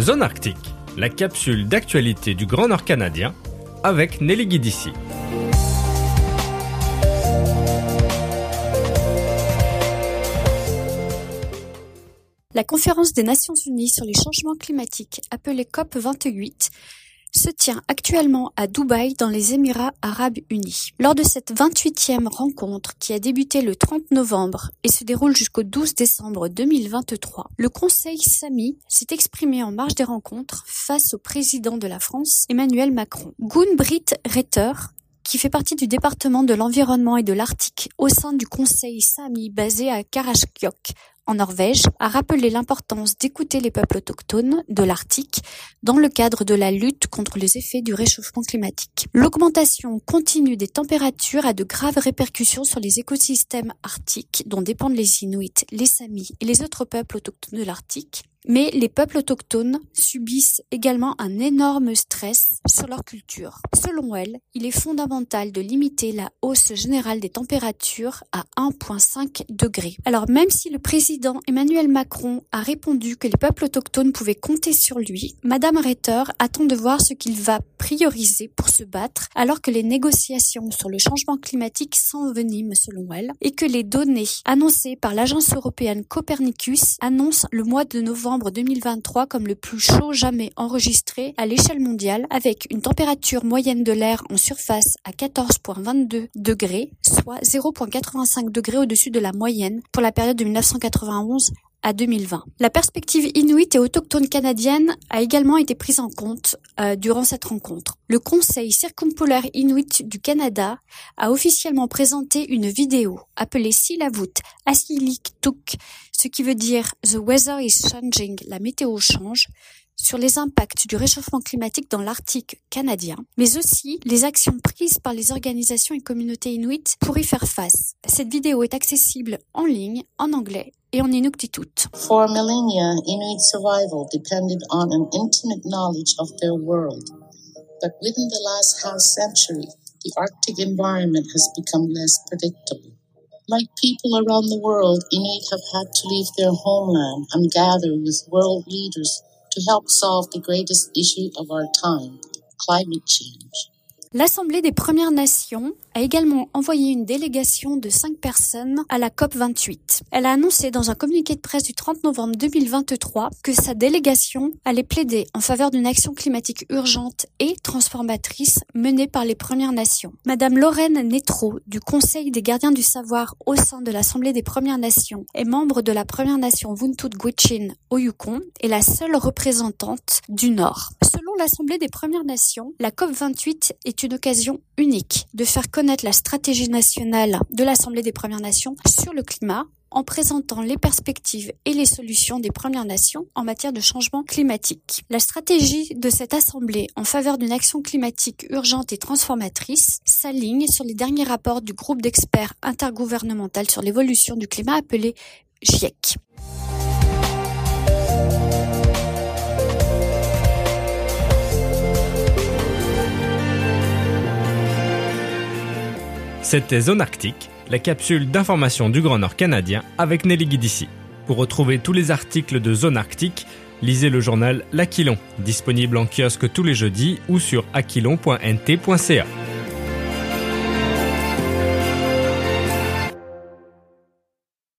Zone Arctique, la capsule d'actualité du Grand Nord canadien avec Nelly Guidici. La conférence des Nations Unies sur les changements climatiques, appelée COP 28, se tient actuellement à Dubaï dans les Émirats arabes unis. Lors de cette 28e rencontre qui a débuté le 30 novembre et se déroule jusqu'au 12 décembre 2023, le Conseil SAMI s'est exprimé en marge des rencontres face au président de la France, Emmanuel Macron. Gunn-Britt Retter, qui fait partie du département de l'environnement et de l'Arctique au sein du Conseil SAMI basé à Karasjok, en Norvège, a rappelé l'importance d'écouter les peuples autochtones de l'Arctique dans le cadre de la lutte contre les effets du réchauffement climatique. L'augmentation continue des températures a de graves répercussions sur les écosystèmes arctiques dont dépendent les Inuits, les Samis et les autres peuples autochtones de l'Arctique mais les peuples autochtones subissent également un énorme stress sur leur culture. Selon elle, il est fondamental de limiter la hausse générale des températures à 1,5 degré. Alors même si le président Emmanuel Macron a répondu que les peuples autochtones pouvaient compter sur lui, Madame Retter attend de voir ce qu'il va prioriser pour se battre alors que les négociations sur le changement climatique s'enveniment selon elle et que les données annoncées par l'agence européenne Copernicus annoncent le mois de novembre 2023 comme le plus chaud jamais enregistré à l'échelle mondiale avec une température moyenne de l'air en surface à 14,22 degrés, soit 0,85 degrés au-dessus de la moyenne pour la période de 1991 à 2020. La perspective inuit et autochtone canadienne a également été prise en compte euh, durant cette rencontre. Le Conseil circumpolaire inuit du Canada a officiellement présenté une vidéo appelée Silavut Asilik Tuk ce qui veut dire The weather is changing, la météo change, sur les impacts du réchauffement climatique dans l'Arctique canadien, mais aussi les actions prises par les organisations et communautés inuites pour y faire face. Cette vidéo est accessible en ligne, en anglais et en inuktitut. For millennia, Inuit survival depended on an intimate knowledge of their world. But within the last half century, the Arctic environment has become less predictable. Like people around the world, Inuit have had to leave their homeland and gather with world leaders to help solve the greatest issue of our time, climate change. L'Assemblée des Premières Nations a également envoyé une délégation de cinq personnes à la COP 28. Elle a annoncé dans un communiqué de presse du 30 novembre 2023 que sa délégation allait plaider en faveur d'une action climatique urgente et transformatrice menée par les Premières Nations. Madame Lorraine Netro du Conseil des gardiens du savoir au sein de l'Assemblée des Premières Nations et membre de la Première Nation Vuntut Gwitchin au Yukon est la seule représentante du Nord. L'Assemblée des Premières Nations, la COP 28 est une occasion unique de faire connaître la stratégie nationale de l'Assemblée des Premières Nations sur le climat en présentant les perspectives et les solutions des Premières Nations en matière de changement climatique. La stratégie de cette Assemblée en faveur d'une action climatique urgente et transformatrice s'aligne sur les derniers rapports du groupe d'experts intergouvernemental sur l'évolution du climat appelé GIEC. C'était Zone Arctique, la capsule d'information du Grand Nord canadien avec Nelly Guidici. Pour retrouver tous les articles de Zone Arctique, lisez le journal L'Aquilon, disponible en kiosque tous les jeudis ou sur aquilon.nt.ca.